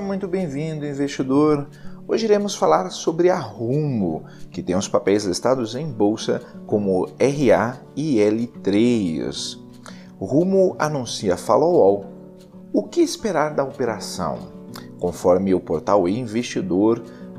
muito bem-vindo, investidor. Hoje iremos falar sobre a Rumo, que tem os papéis listados em bolsa como RA e L3. Rumo anuncia follow-all. O que esperar da operação? Conforme o portal Investidor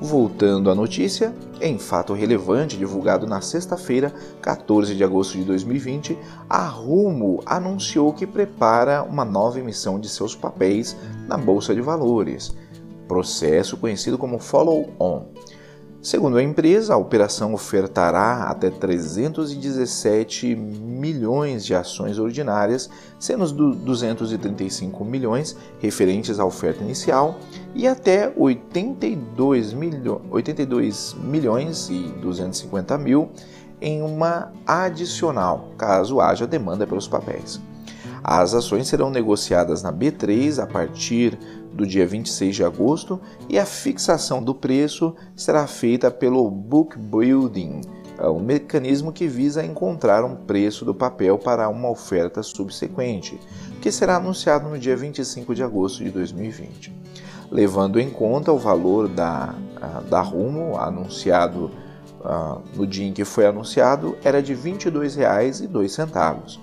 Voltando à notícia, em fato relevante divulgado na sexta-feira, 14 de agosto de 2020, a Rumo anunciou que prepara uma nova emissão de seus papéis na Bolsa de Valores, processo conhecido como follow-on. Segundo a empresa, a operação ofertará até 317 milhões de ações ordinárias, sendo os 235 milhões referentes à oferta inicial e até 82, milho, 82 milhões e 250 mil em uma adicional, caso haja demanda pelos papéis. As ações serão negociadas na B3 a partir do dia 26 de agosto e a fixação do preço será feita pelo Book Building, é um mecanismo que visa encontrar um preço do papel para uma oferta subsequente, que será anunciado no dia 25 de agosto de 2020. Levando em conta o valor da, da Rumo anunciado no dia em que foi anunciado, era de R$ 22,02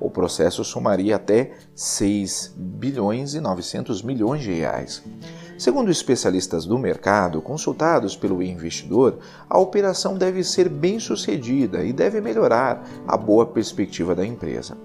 o processo somaria até 6 bilhões e 900 milhões de reais. Segundo especialistas do mercado consultados pelo investidor, a operação deve ser bem sucedida e deve melhorar a boa perspectiva da empresa.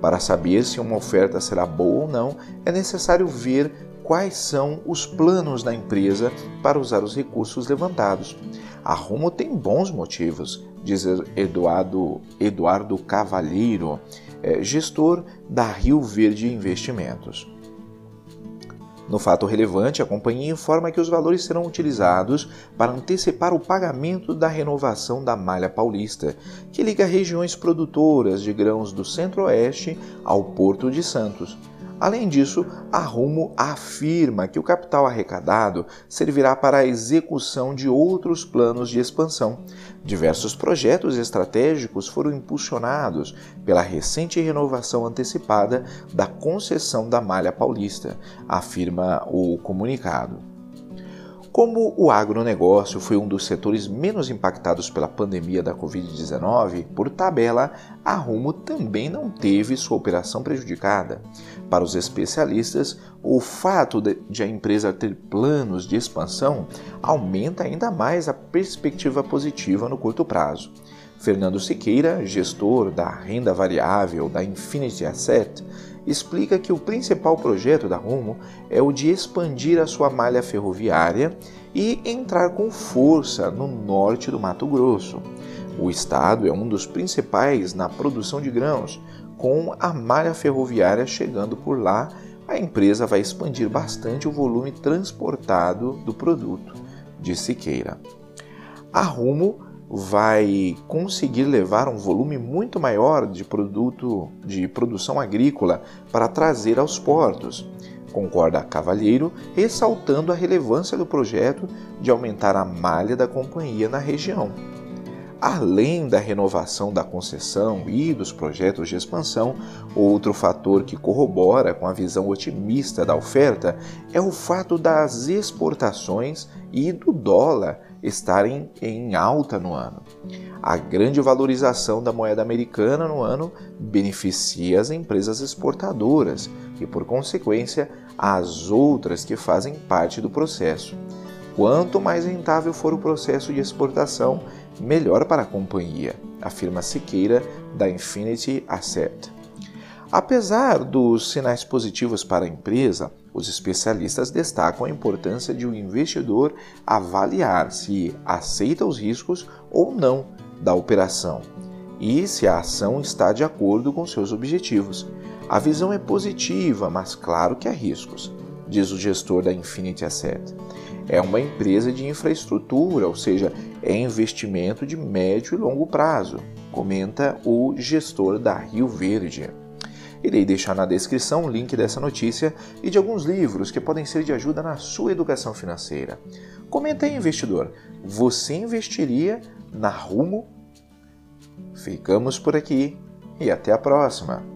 Para saber se uma oferta será boa ou não, é necessário ver quais são os planos da empresa para usar os recursos levantados. A Rumo tem bons motivos, diz Eduardo, Eduardo Cavalheiro, é, gestor da Rio Verde Investimentos. No fato relevante, a companhia informa que os valores serão utilizados para antecipar o pagamento da renovação da Malha Paulista, que liga regiões produtoras de grãos do Centro-Oeste ao Porto de Santos. Além disso, a Rumo afirma que o capital arrecadado servirá para a execução de outros planos de expansão. Diversos projetos estratégicos foram impulsionados pela recente renovação antecipada da concessão da Malha Paulista, afirma o comunicado. Como o agronegócio foi um dos setores menos impactados pela pandemia da Covid-19, por tabela, a Rumo também não teve sua operação prejudicada. Para os especialistas, o fato de a empresa ter planos de expansão aumenta ainda mais a perspectiva positiva no curto prazo. Fernando Siqueira, gestor da renda variável da Infinity Asset, explica que o principal projeto da Rumo é o de expandir a sua malha ferroviária e entrar com força no norte do Mato Grosso. O estado é um dos principais na produção de grãos, com a malha ferroviária chegando por lá, a empresa vai expandir bastante o volume transportado do produto, disse Siqueira. A Rumo vai conseguir levar um volume muito maior de produto de produção agrícola para trazer aos portos. Concorda Cavalheiro, ressaltando a relevância do projeto de aumentar a malha da companhia na região. Além da renovação da concessão e dos projetos de expansão, outro fator que corrobora com a visão otimista da oferta é o fato das exportações e do dólar estarem em alta no ano. A grande valorização da moeda americana no ano beneficia as empresas exportadoras e, por consequência, as outras que fazem parte do processo. Quanto mais rentável for o processo de exportação, melhor para a companhia, afirma Siqueira da Infinity Asset. Apesar dos sinais positivos para a empresa, os especialistas destacam a importância de o um investidor avaliar se aceita os riscos ou não da operação e se a ação está de acordo com seus objetivos. A visão é positiva, mas claro que há riscos, diz o gestor da Infinity Asset. É uma empresa de infraestrutura, ou seja, é investimento de médio e longo prazo, comenta o gestor da Rio Verde. Irei deixar na descrição o link dessa notícia e de alguns livros que podem ser de ajuda na sua educação financeira. Comenta aí, investidor, você investiria na Rumo? Ficamos por aqui e até a próxima!